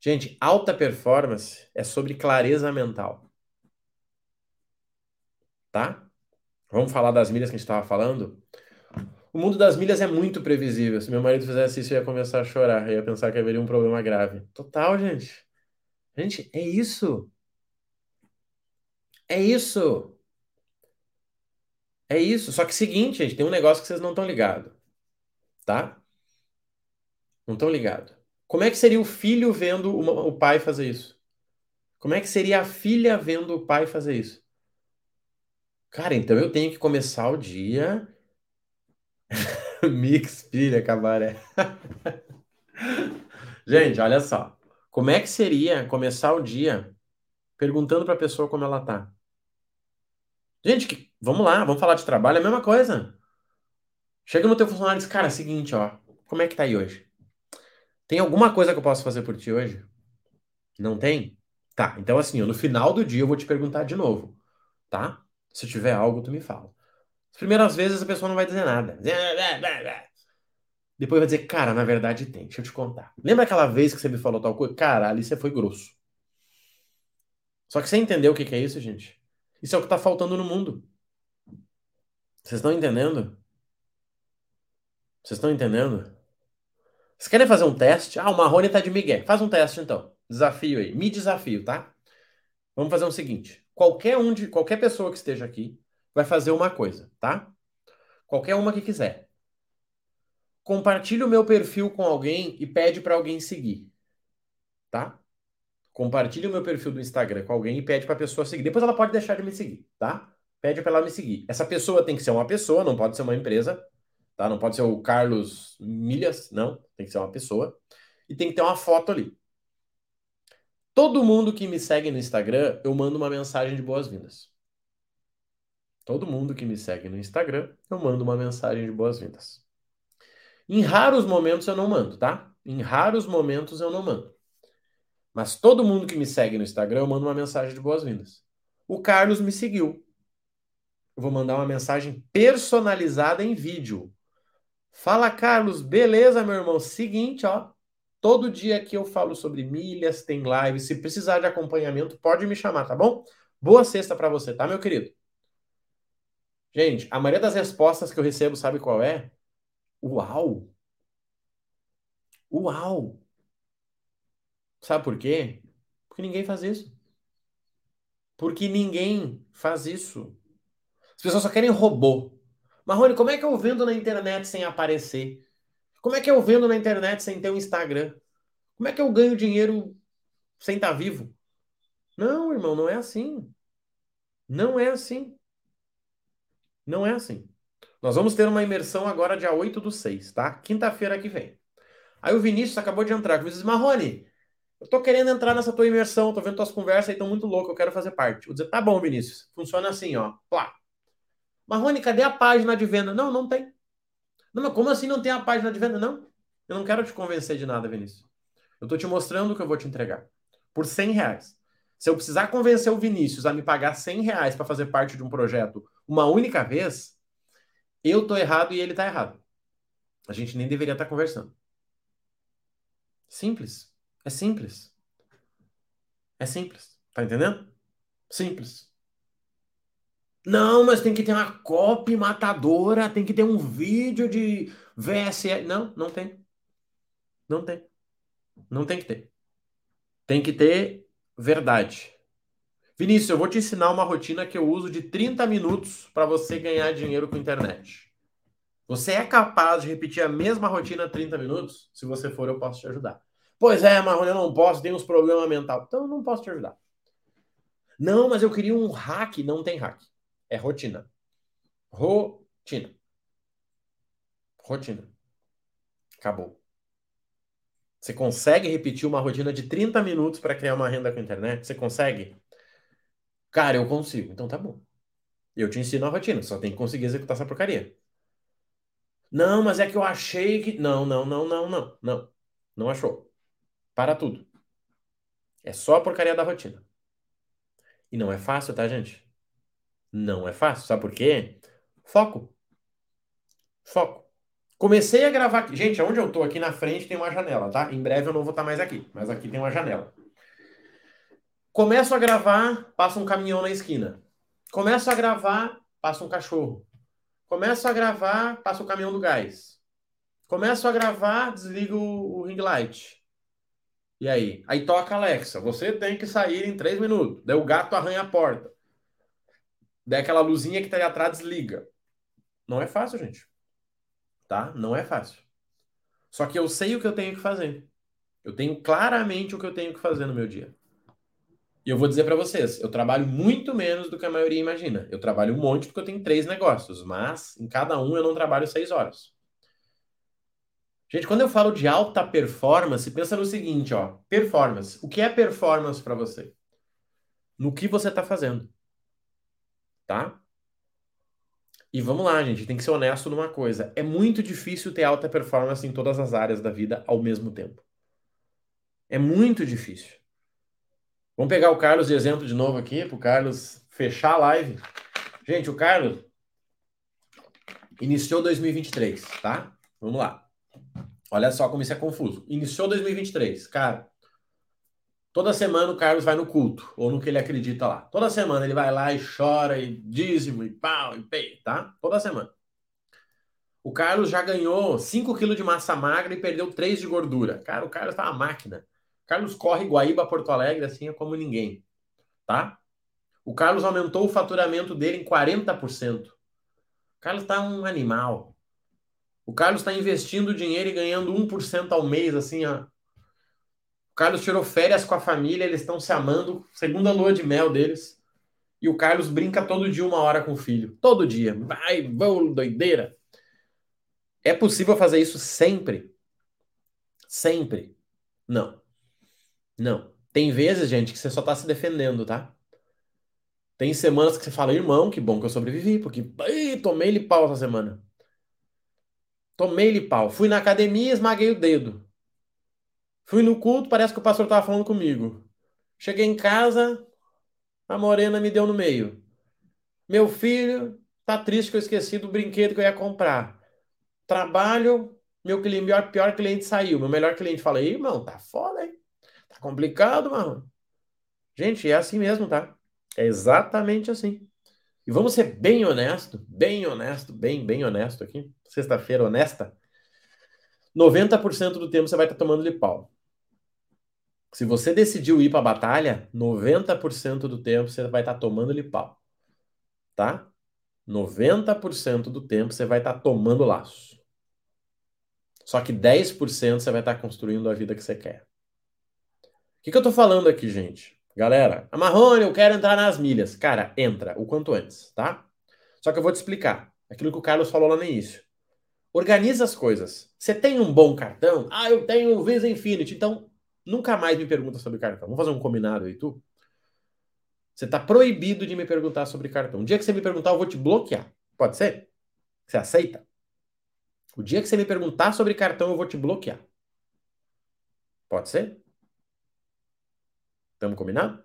Gente, alta performance é sobre clareza mental. Tá? Vamos falar das milhas que a gente estava falando? O mundo das milhas é muito previsível. Se meu marido fizesse isso, eu ia começar a chorar. Eu ia pensar que haveria um problema grave. Total, gente. Gente, é isso. É isso. É isso. Só que seguinte, gente, tem um negócio que vocês não estão ligados. tá? Não estão ligados. Como é que seria o filho vendo uma, o pai fazer isso? Como é que seria a filha vendo o pai fazer isso? Cara, então eu tenho que começar o dia. Mix, filha, cabaré. Gente, olha só. Como é que seria começar o dia perguntando para a pessoa como ela tá? Gente, que... vamos lá, vamos falar de trabalho, é a mesma coisa. Chega no teu funcionário e diz, cara, é seguinte, ó, como é que tá aí hoje? Tem alguma coisa que eu posso fazer por ti hoje? Não tem? Tá, então assim, no final do dia eu vou te perguntar de novo, tá? Se tiver algo, tu me fala. As primeiras vezes a pessoa não vai dizer nada. Depois vai dizer, cara, na verdade tem, deixa eu te contar. Lembra aquela vez que você me falou tal coisa? Cara, ali você foi grosso. Só que você entendeu o que, é isso, gente? Isso é o que tá faltando no mundo. Vocês estão entendendo? Vocês estão entendendo? Vocês querem fazer um teste? Ah, o Marrone tá de Miguel. Faz um teste então. Desafio aí. Me desafio, tá? Vamos fazer o seguinte. Qualquer um de qualquer pessoa que esteja aqui vai fazer uma coisa, tá? Qualquer uma que quiser. Compartilhe o meu perfil com alguém e pede para alguém seguir. Tá? Compartilhe o meu perfil do Instagram com alguém e pede para a pessoa seguir. Depois ela pode deixar de me seguir, tá? Pede para ela me seguir. Essa pessoa tem que ser uma pessoa, não pode ser uma empresa tá? Não pode ser o Carlos Milhas, não, tem que ser uma pessoa. E tem que ter uma foto ali. Todo mundo que me segue no Instagram, eu mando uma mensagem de boas-vindas. Todo mundo que me segue no Instagram, eu mando uma mensagem de boas-vindas. Em raros momentos eu não mando, tá? Em raros momentos eu não mando. Mas todo mundo que me segue no Instagram, eu mando uma mensagem de boas-vindas. O Carlos me seguiu. Eu vou mandar uma mensagem personalizada em vídeo. Fala, Carlos. Beleza, meu irmão? Seguinte, ó. Todo dia aqui eu falo sobre milhas, tem live. Se precisar de acompanhamento, pode me chamar, tá bom? Boa sexta para você, tá, meu querido? Gente, a maioria das respostas que eu recebo, sabe qual é? Uau! Uau! Sabe por quê? Porque ninguém faz isso. Porque ninguém faz isso. As pessoas só querem robô. Marrone, como é que eu vendo na internet sem aparecer? Como é que eu vendo na internet sem ter um Instagram? Como é que eu ganho dinheiro sem estar tá vivo? Não, irmão, não é assim. Não é assim. Não é assim. Nós vamos ter uma imersão agora dia 8 do 6, tá? Quinta-feira que vem. Aí o Vinícius acabou de entrar. Vinícius Marrone, eu tô querendo entrar nessa tua imersão, tô vendo tuas conversas aí, tão muito louco, eu quero fazer parte. Vou dizer, tá bom, Vinícius. Funciona assim, ó. Plá. Marrone, cadê a página de venda? Não, não tem. Não, mas como assim não tem a página de venda? Não. Eu não quero te convencer de nada, Vinícius. Eu estou te mostrando o que eu vou te entregar. Por 100 reais. Se eu precisar convencer o Vinícius a me pagar 100 reais para fazer parte de um projeto uma única vez, eu tô errado e ele tá errado. A gente nem deveria estar tá conversando. Simples. É simples. É simples. Tá entendendo? Simples. Não, mas tem que ter uma copy matadora, tem que ter um vídeo de VSL. Não, não tem. Não tem. Não tem que ter. Tem que ter verdade. Vinícius, eu vou te ensinar uma rotina que eu uso de 30 minutos para você ganhar dinheiro com internet. Você é capaz de repetir a mesma rotina 30 minutos? Se você for, eu posso te ajudar. Pois é, Marrone, eu não posso, tenho uns problemas mentais. Então eu não posso te ajudar. Não, mas eu queria um hack. Não tem hack. É rotina. Rotina. Rotina. Acabou. Você consegue repetir uma rotina de 30 minutos para criar uma renda com internet? Você consegue? Cara, eu consigo. Então tá bom. Eu te ensino a rotina, só tem que conseguir executar essa porcaria. Não, mas é que eu achei que. Não, não, não, não, não. Não. Não achou. Para tudo. É só a porcaria da rotina. E não é fácil, tá, gente? Não é fácil, sabe por quê? Foco. Foco. Comecei a gravar. Gente, onde eu tô aqui na frente tem uma janela, tá? Em breve eu não vou estar mais aqui, mas aqui tem uma janela. Começo a gravar, passa um caminhão na esquina. Começo a gravar, passa um cachorro. Começo a gravar, passa o caminhão do gás. Começo a gravar, desligo o ring light. E aí? Aí toca Alexa, você tem que sair em três minutos. Daí o gato arranha a porta. Daí aquela luzinha que tá aí atrás desliga. Não é fácil, gente. Tá? Não é fácil. Só que eu sei o que eu tenho que fazer. Eu tenho claramente o que eu tenho que fazer no meu dia. E eu vou dizer para vocês, eu trabalho muito menos do que a maioria imagina. Eu trabalho um monte porque eu tenho três negócios, mas em cada um eu não trabalho seis horas. Gente, quando eu falo de alta performance, pensa no seguinte, ó, performance. O que é performance para você? No que você está fazendo, tá? E vamos lá, gente, tem que ser honesto numa coisa. É muito difícil ter alta performance em todas as áreas da vida ao mesmo tempo. É muito difícil. Vamos pegar o Carlos de exemplo de novo aqui, para o Carlos fechar a live. Gente, o Carlos iniciou 2023, tá? Vamos lá. Olha só como isso é confuso. Iniciou 2023, cara. Toda semana o Carlos vai no culto, ou no que ele acredita lá. Toda semana ele vai lá e chora, e dízimo, e pau, e pei, tá? Toda semana. O Carlos já ganhou 5 quilos de massa magra e perdeu 3 de gordura. Cara, o Carlos tá uma máquina. Carlos corre Guaíba Porto Alegre assim é como ninguém, tá? O Carlos aumentou o faturamento dele em 40%. O Carlos tá um animal. O Carlos está investindo dinheiro e ganhando 1% ao mês, assim, ó. O Carlos tirou férias com a família, eles estão se amando, segunda lua de mel deles. E o Carlos brinca todo dia uma hora com o filho. Todo dia. Vai, vou, doideira. É possível fazer isso sempre? Sempre? Não. Não. Tem vezes, gente, que você só tá se defendendo, tá? Tem semanas que você fala, irmão, que bom que eu sobrevivi, porque tomei-lhe pau essa semana. Tomei-lhe pau. Fui na academia, esmaguei o dedo. Fui no culto, parece que o pastor tava falando comigo. Cheguei em casa, a morena me deu no meio. Meu filho tá triste que eu esqueci do brinquedo que eu ia comprar. Trabalho, meu cliente, pior, pior cliente saiu. Meu melhor cliente fala, irmão, tá foda, hein? Complicado, mano. Gente, é assim mesmo, tá? É exatamente assim. E vamos ser bem honesto, bem honesto, bem, bem honesto aqui. Sexta-feira honesta. 90% do tempo você vai estar tomando de pau. Se você decidiu ir para a batalha, 90% do tempo você vai estar tomando de pau. Tá? 90% do tempo você vai estar tomando laço. Só que 10% você vai estar construindo a vida que você quer. O que, que eu tô falando aqui, gente? Galera, a Marrone, eu quero entrar nas milhas. Cara, entra o quanto antes, tá? Só que eu vou te explicar. Aquilo que o Carlos falou lá no início. Organiza as coisas. Você tem um bom cartão? Ah, eu tenho o Visa Infinity. Então, nunca mais me pergunta sobre cartão. Vamos fazer um combinado aí, tu? Você tá proibido de me perguntar sobre cartão. Um dia que você me perguntar, eu vou te bloquear. Pode ser? Você aceita? O dia que você me perguntar sobre cartão, eu vou te bloquear. Pode ser? Estamos combinados?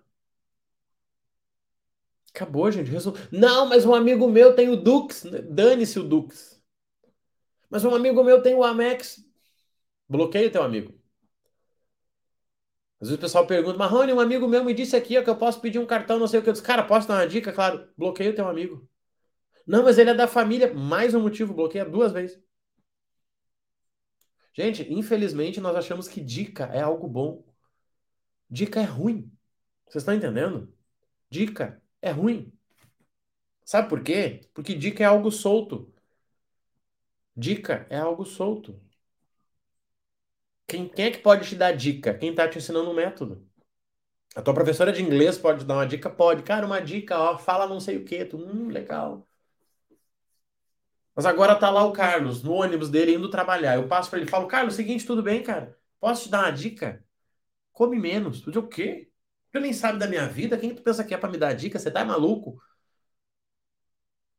Acabou, gente. Resol... Não, mas um amigo meu tem o Dux. Dane-se o Dux. Mas um amigo meu tem o Amex. Bloqueia o teu amigo. Às vezes o pessoal pergunta, Marrone, um amigo meu me disse aqui ó, que eu posso pedir um cartão, não sei o que. Eu disse, cara, posso dar uma dica? Claro, bloqueia o teu amigo. Não, mas ele é da família. Mais um motivo, bloqueia duas vezes. Gente, infelizmente nós achamos que dica é algo bom. Dica é ruim. Vocês estão entendendo? Dica é ruim. Sabe por quê? Porque dica é algo solto. Dica é algo solto. Quem, quem é que pode te dar dica? Quem está te ensinando um método. A tua professora de inglês pode dar uma dica? Pode. Cara, uma dica, ó, fala não sei o quê. Tu, hum, legal. Mas agora tá lá o Carlos, no ônibus dele, indo trabalhar. Eu passo para ele e falo, Carlos, seguinte, tudo bem, cara? Posso te dar uma dica? Come menos. Tu diz o quê? Tu nem sabe da minha vida? Quem tu pensa que é para me dar dica? Você tá maluco?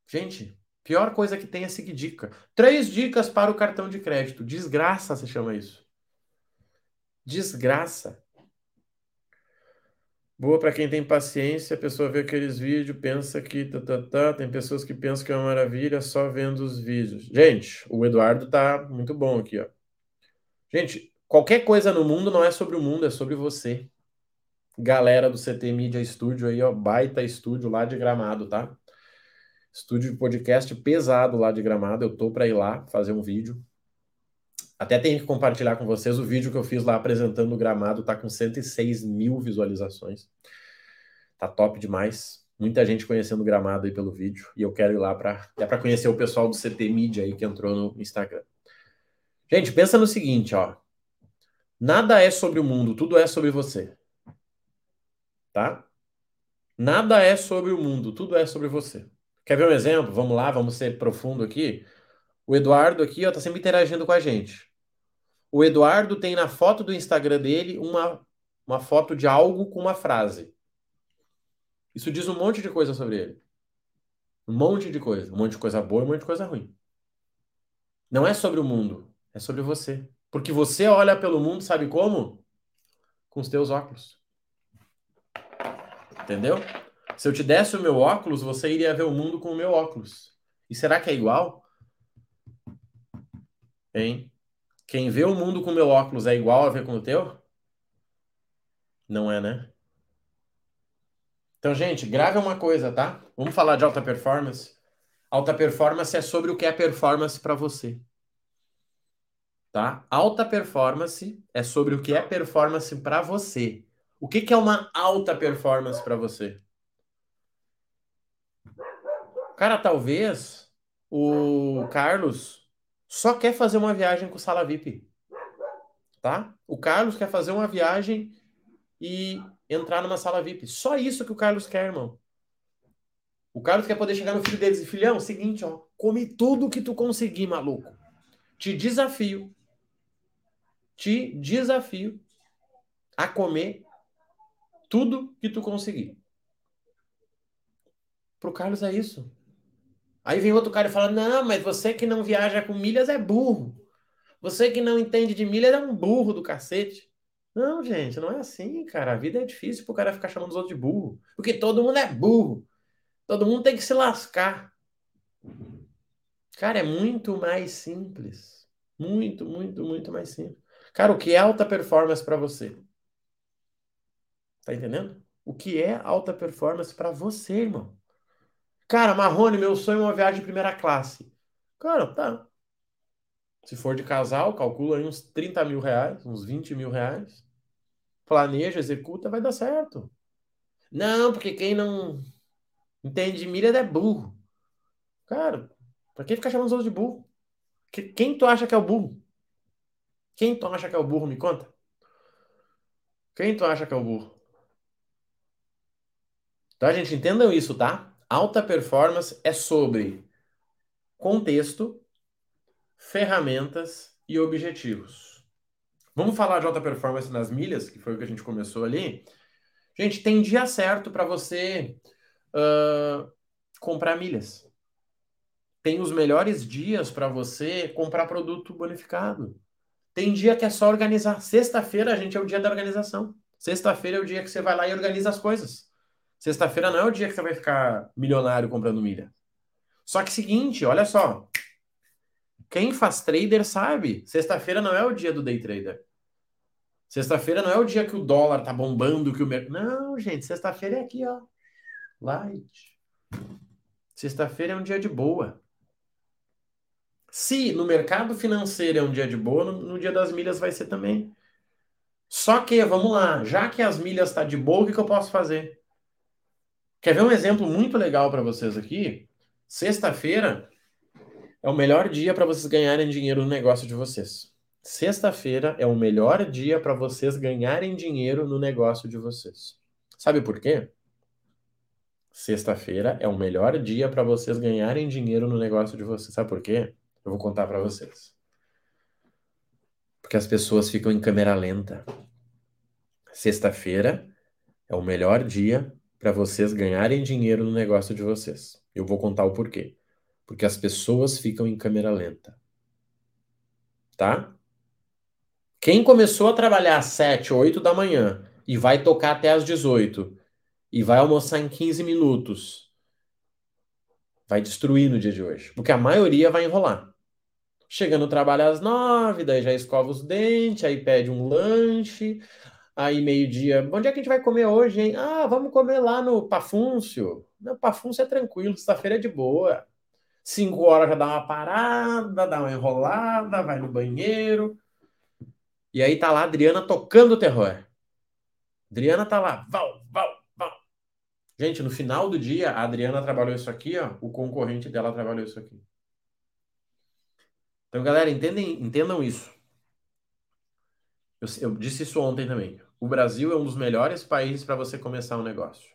Gente, pior coisa que tem é seguir dica. Três dicas para o cartão de crédito. Desgraça se chama isso. Desgraça. Boa para quem tem paciência, a pessoa vê aqueles vídeos, pensa que tá, tá, tá. Tem pessoas que pensam que é uma maravilha só vendo os vídeos. Gente, o Eduardo tá muito bom aqui, ó. Gente, Qualquer coisa no mundo não é sobre o mundo, é sobre você. Galera do CT Media Studio aí, ó, baita estúdio lá de Gramado, tá? Estúdio de podcast pesado lá de Gramado. Eu tô para ir lá fazer um vídeo. Até tenho que compartilhar com vocês o vídeo que eu fiz lá apresentando o Gramado, tá com 106 mil visualizações. Tá top demais. Muita gente conhecendo o Gramado aí pelo vídeo. E eu quero ir lá para é para conhecer o pessoal do CT Media aí que entrou no Instagram. Gente, pensa no seguinte, ó. Nada é sobre o mundo, tudo é sobre você. Tá? Nada é sobre o mundo, tudo é sobre você. Quer ver um exemplo? Vamos lá, vamos ser profundo aqui. O Eduardo aqui, ó, tá sempre interagindo com a gente. O Eduardo tem na foto do Instagram dele uma, uma foto de algo com uma frase. Isso diz um monte de coisa sobre ele. Um monte de coisa. Um monte de coisa boa e um monte de coisa ruim. Não é sobre o mundo, é sobre você. Porque você olha pelo mundo, sabe como? Com os teus óculos. Entendeu? Se eu te desse o meu óculos, você iria ver o mundo com o meu óculos. E será que é igual? Hein? Quem vê o mundo com o meu óculos é igual a ver com o teu? Não é, né? Então, gente, grave uma coisa, tá? Vamos falar de alta performance. Alta performance é sobre o que é performance para você. Tá? Alta performance é sobre o que é performance para você. O que, que é uma alta performance para você? Cara, talvez o Carlos só quer fazer uma viagem com sala VIP. Tá? O Carlos quer fazer uma viagem e entrar numa sala VIP. Só isso que o Carlos quer, irmão. O Carlos quer poder chegar no filho deles e filhão, seguinte, ó, come tudo que tu conseguir, maluco. Te desafio. Te desafio a comer tudo que tu conseguir. Pro Carlos é isso. Aí vem outro cara e fala: Não, mas você que não viaja com milhas é burro. Você que não entende de milhas é um burro do cacete. Não, gente, não é assim, cara. A vida é difícil pro cara ficar chamando os outros de burro. Porque todo mundo é burro. Todo mundo tem que se lascar. Cara, é muito mais simples. Muito, muito, muito mais simples. Cara, o que é alta performance para você? Tá entendendo? O que é alta performance para você, irmão? Cara, Marrone, meu sonho é uma viagem de primeira classe. Cara, tá. Se for de casal, calcula aí uns 30 mil reais, uns 20 mil reais. Planeja, executa, vai dar certo. Não, porque quem não entende de milha é burro. Cara, pra que ficar chamando os outros de burro? Quem tu acha que é o burro? Quem tu acha que é o burro? Me conta. Quem tu acha que é o burro? Tá, gente? Entendam isso, tá? Alta performance é sobre contexto, ferramentas e objetivos. Vamos falar de alta performance nas milhas, que foi o que a gente começou ali. Gente, tem dia certo para você uh, comprar milhas. Tem os melhores dias para você comprar produto bonificado. Tem dia que é só organizar. Sexta-feira, a gente, é o dia da organização. Sexta-feira é o dia que você vai lá e organiza as coisas. Sexta-feira não é o dia que você vai ficar milionário comprando milha. Só que seguinte, olha só. Quem faz trader sabe, sexta-feira não é o dia do day trader. Sexta-feira não é o dia que o dólar tá bombando, que o mercado. Não, gente, sexta-feira é aqui, ó. Light. Sexta-feira é um dia de boa. Se no mercado financeiro é um dia de boa, no, no dia das milhas vai ser também. Só que, vamos lá, já que as milhas tá de boa, o que, que eu posso fazer? Quer ver um exemplo muito legal para vocês aqui? Sexta-feira é o melhor dia para vocês ganharem dinheiro no negócio de vocês. Sexta-feira é o melhor dia para vocês ganharem dinheiro no negócio de vocês. Sabe por quê? Sexta-feira é o melhor dia para vocês ganharem dinheiro no negócio de vocês. Sabe por quê? Eu vou contar para vocês. Porque as pessoas ficam em câmera lenta. Sexta-feira é o melhor dia para vocês ganharem dinheiro no negócio de vocês. Eu vou contar o porquê. Porque as pessoas ficam em câmera lenta. Tá? Quem começou a trabalhar às 7, 8 da manhã e vai tocar até às 18 e vai almoçar em 15 minutos, vai destruir no dia de hoje. Porque a maioria vai enrolar. Chega no trabalho às 9, daí já escova os dentes, aí pede um lanche, Aí, meio-dia, onde é que a gente vai comer hoje, hein? Ah, vamos comer lá no Pafúncio. No Pafúncio é tranquilo, sexta-feira é de boa. Cinco horas já dá uma parada, dá uma enrolada, vai no banheiro. E aí tá lá a Adriana tocando o terror. Adriana tá lá, val, val, val. Gente, no final do dia, a Adriana trabalhou isso aqui, ó. O concorrente dela trabalhou isso aqui. Então, galera, entendem, entendam isso. Eu, eu disse isso ontem também. O Brasil é um dos melhores países para você começar um negócio.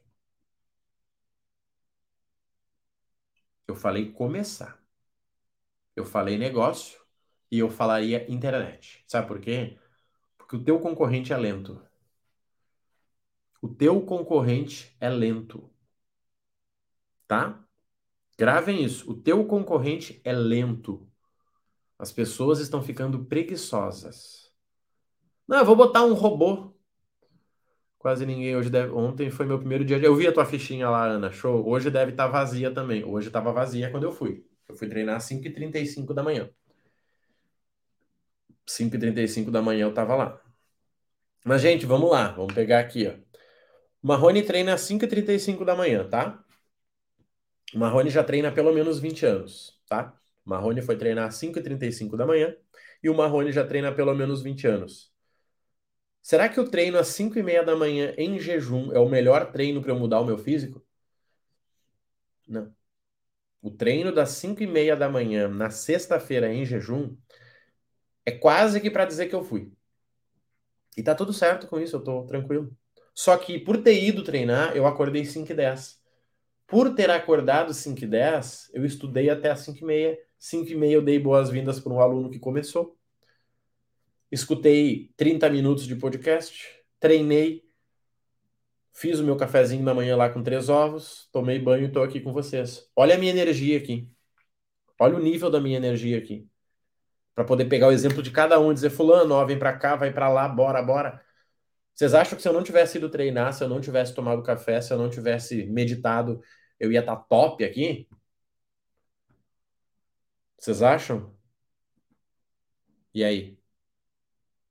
Eu falei começar. Eu falei negócio e eu falaria internet. Sabe por quê? Porque o teu concorrente é lento. O teu concorrente é lento. Tá? Gravem isso. O teu concorrente é lento. As pessoas estão ficando preguiçosas. Não, eu vou botar um robô. Quase ninguém hoje deve. Ontem foi meu primeiro dia. Eu vi a tua fichinha lá, Ana. Show. Hoje deve estar tá vazia também. Hoje estava vazia quando eu fui. Eu fui treinar às 5h35 da manhã. 5h35 da manhã eu estava lá. Mas, gente, vamos lá. Vamos pegar aqui, ó. Marrone treina às 5h35 da manhã, tá? Marrone já treina há pelo menos 20 anos, tá? Marrone foi treinar às 5h35 da manhã e o Marrone já treina há pelo menos 20 anos. Será que o treino às 5 e meia da manhã em jejum é o melhor treino para eu mudar o meu físico? Não. O treino das 5 e meia da manhã na sexta-feira em jejum é quase que para dizer que eu fui. E tá tudo certo com isso, eu tô tranquilo. Só que por ter ido treinar, eu acordei 5 e 10. Por ter acordado 5 e 10, eu estudei até as 5 e meia. 5 e meia eu dei boas-vindas para um aluno que começou escutei 30 minutos de podcast, treinei, fiz o meu cafezinho da manhã lá com três ovos, tomei banho e estou aqui com vocês. Olha a minha energia aqui. Olha o nível da minha energia aqui. Para poder pegar o exemplo de cada um e dizer, fulano, ó, vem para cá, vai para lá, bora, bora. Vocês acham que se eu não tivesse ido treinar, se eu não tivesse tomado café, se eu não tivesse meditado, eu ia estar tá top aqui? Vocês acham? E aí?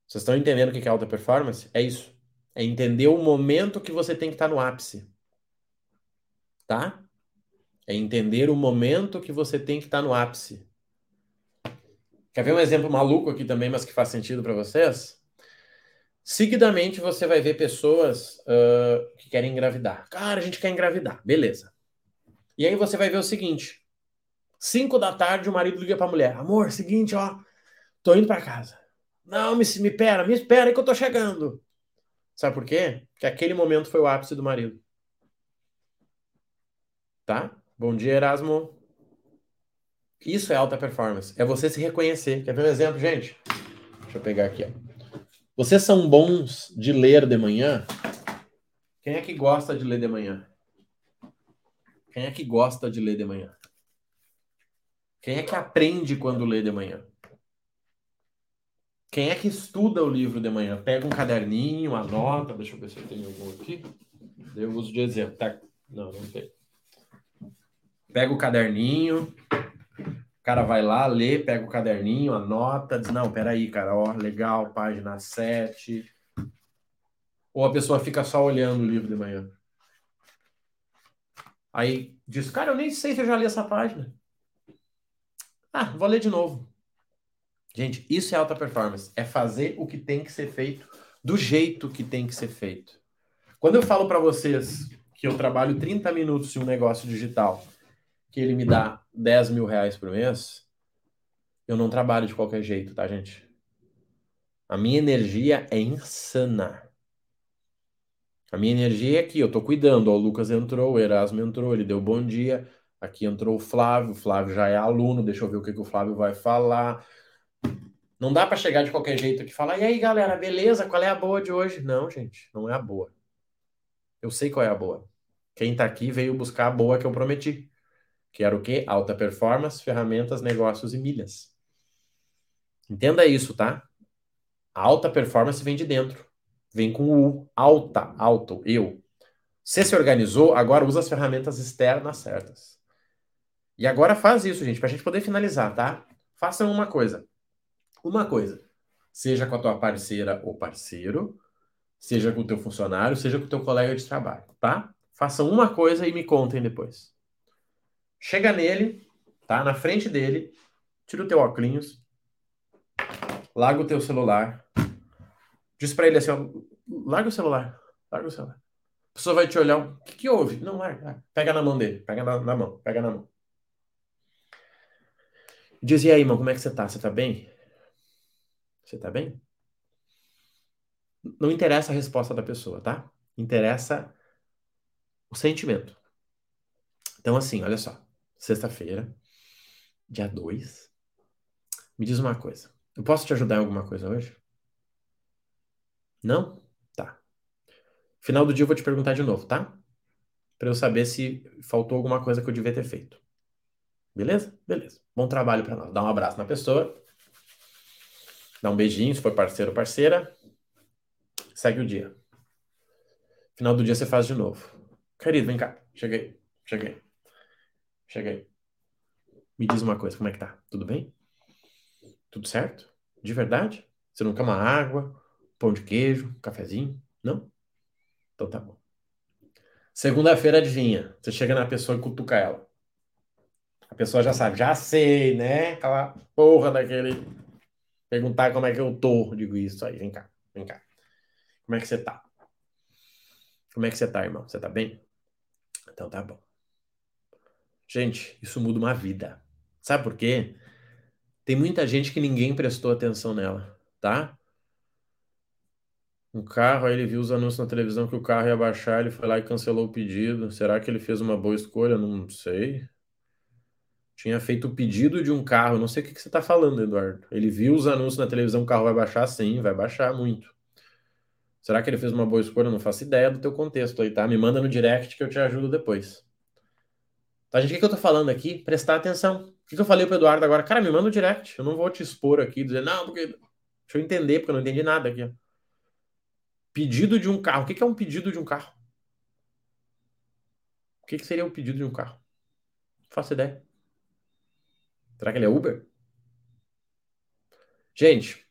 Vocês estão entendendo o que é alta performance? É isso. É entender o momento que você tem que estar no ápice. Tá? É entender o momento que você tem que estar no ápice. Quer ver um exemplo maluco aqui também, mas que faz sentido para vocês? Seguidamente você vai ver pessoas uh, que querem engravidar. Cara, a gente quer engravidar. Beleza. E aí você vai ver o seguinte: 5 da tarde o marido liga para a mulher: Amor, seguinte, ó, tô indo para casa. Não, me, me espera, me espera que eu tô chegando. Sabe por quê? Porque aquele momento foi o ápice do marido. Tá? Bom dia, Erasmo. Isso é alta performance. É você se reconhecer. Quer ver um exemplo, gente? Deixa eu pegar aqui. Ó. Vocês são bons de ler de manhã? Quem é que gosta de ler de manhã? Quem é que gosta de ler de manhã? Quem é que aprende quando lê de manhã? Quem é que estuda o livro de manhã? Pega um caderninho, anota. Deixa eu ver se eu tenho algum aqui. Eu uso de exemplo. Tá? Não, não tem. Pega o caderninho. O cara vai lá, lê, pega o caderninho, anota, diz: Não, peraí, cara, ó, legal, página 7. Ou a pessoa fica só olhando o livro de manhã. Aí diz: Cara, eu nem sei se eu já li essa página. Ah, vou ler de novo. Gente, isso é alta performance. É fazer o que tem que ser feito do jeito que tem que ser feito. Quando eu falo para vocês que eu trabalho 30 minutos em um negócio digital, que ele me dá 10 mil reais por mês, eu não trabalho de qualquer jeito, tá, gente? A minha energia é insana. A minha energia é aqui, eu tô cuidando. Ó, o Lucas entrou, o Erasmo entrou, ele deu bom dia. Aqui entrou o Flávio, o Flávio já é aluno, deixa eu ver o que, que o Flávio vai falar. Não dá para chegar de qualquer jeito aqui e falar, e aí galera, beleza? Qual é a boa de hoje? Não, gente, não é a boa. Eu sei qual é a boa. Quem tá aqui veio buscar a boa que eu prometi. Que era o quê? Alta performance, ferramentas, negócios e milhas. Entenda isso, tá? Alta performance vem de dentro. Vem com o U. Alta, alto, eu. Você se organizou, agora usa as ferramentas externas certas. E agora faz isso, gente, para a gente poder finalizar, tá? Façam uma coisa uma coisa, seja com a tua parceira ou parceiro, seja com o teu funcionário, seja com o teu colega de trabalho, tá? Façam uma coisa e me contem depois. Chega nele, tá? Na frente dele, tira o teu óculos, larga o teu celular, diz para ele assim, ó, larga o celular, larga o celular. A pessoa vai te olhar, o que, que houve? Não, larga, larga. Pega na mão dele, pega na, na mão, pega na mão. Diz, e aí, irmão, como é que você tá? Você tá bem? Você tá bem? Não interessa a resposta da pessoa, tá? Interessa o sentimento. Então, assim, olha só. Sexta-feira, dia 2. Me diz uma coisa. Eu posso te ajudar em alguma coisa hoje? Não? Tá. Final do dia eu vou te perguntar de novo, tá? Para eu saber se faltou alguma coisa que eu devia ter feito. Beleza? Beleza. Bom trabalho para nós. Dá um abraço na pessoa. Dá um beijinho se for parceiro ou parceira. Segue o dia. Final do dia você faz de novo. Querido, vem cá. Cheguei. Cheguei. Cheguei. Me diz uma coisa, como é que tá? Tudo bem? Tudo certo? De verdade? Você não quer uma água, pão de queijo, cafezinho? Não? Então tá bom. Segunda-feira, adivinha? Você chega na pessoa e cutuca ela. A pessoa já sabe, já sei, né? Aquela porra daquele. Perguntar como é que eu tô. Digo isso aí, vem cá, vem cá. Como é que você tá? Como é que você tá, irmão? Você tá bem? Então tá bom. Gente, isso muda uma vida. Sabe por quê? Tem muita gente que ninguém prestou atenção nela, tá? Um carro, aí ele viu os anúncios na televisão que o carro ia baixar, ele foi lá e cancelou o pedido. Será que ele fez uma boa escolha? Não sei. Tinha feito o pedido de um carro, não sei o que, que você está falando, Eduardo. Ele viu os anúncios na televisão, o carro vai baixar? Sim, vai baixar muito. Será que ele fez uma boa escolha? não faço ideia do teu contexto aí, tá? Me manda no direct que eu te ajudo depois. Tá, gente? O que, que eu tô falando aqui? Prestar atenção. O que, que eu falei pro Eduardo agora? Cara, me manda no direct. Eu não vou te expor aqui, dizer, não, porque. Deixa eu entender, porque eu não entendi nada aqui. Pedido de um carro. O que, que é um pedido de um carro? O que, que seria um pedido de um carro? Não faço ideia. Será que ele é Uber? Gente,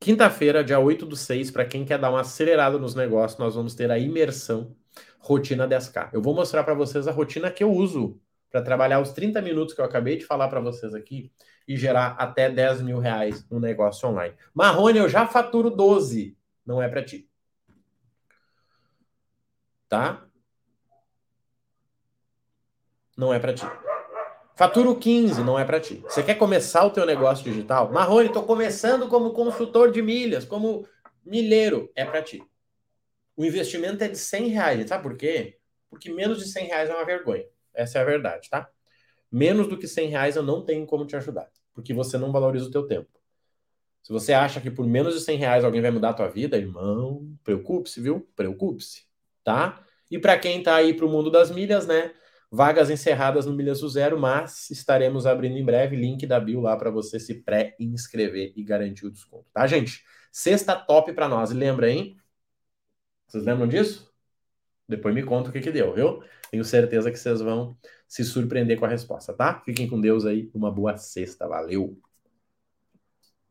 quinta-feira, dia 8 do 6, para quem quer dar uma acelerada nos negócios, nós vamos ter a imersão Rotina 10K. Eu vou mostrar para vocês a rotina que eu uso para trabalhar os 30 minutos que eu acabei de falar para vocês aqui e gerar até 10 mil reais no negócio online. Marrone, eu já faturo 12. Não é para ti. Tá? Não é para ti. Faturo 15, não é para ti. Você quer começar o teu negócio digital? Marrone, estou começando como consultor de milhas, como milheiro. É para ti. O investimento é de 100 reais. Sabe por quê? Porque menos de 100 reais é uma vergonha. Essa é a verdade, tá? Menos do que 100 reais eu não tenho como te ajudar. Porque você não valoriza o teu tempo. Se você acha que por menos de 100 reais alguém vai mudar a tua vida, irmão, preocupe-se, viu? Preocupe-se, tá? E para quem tá aí pro mundo das milhas, né? Vagas encerradas no Milhas do Zero, mas estaremos abrindo em breve link da bio lá para você se pré-inscrever e garantir o desconto, tá, gente? Sexta top para nós. Lembra, hein? Vocês lembram disso? Depois me conta o que que deu, viu? Tenho certeza que vocês vão se surpreender com a resposta, tá? Fiquem com Deus aí. Uma boa sexta. Valeu!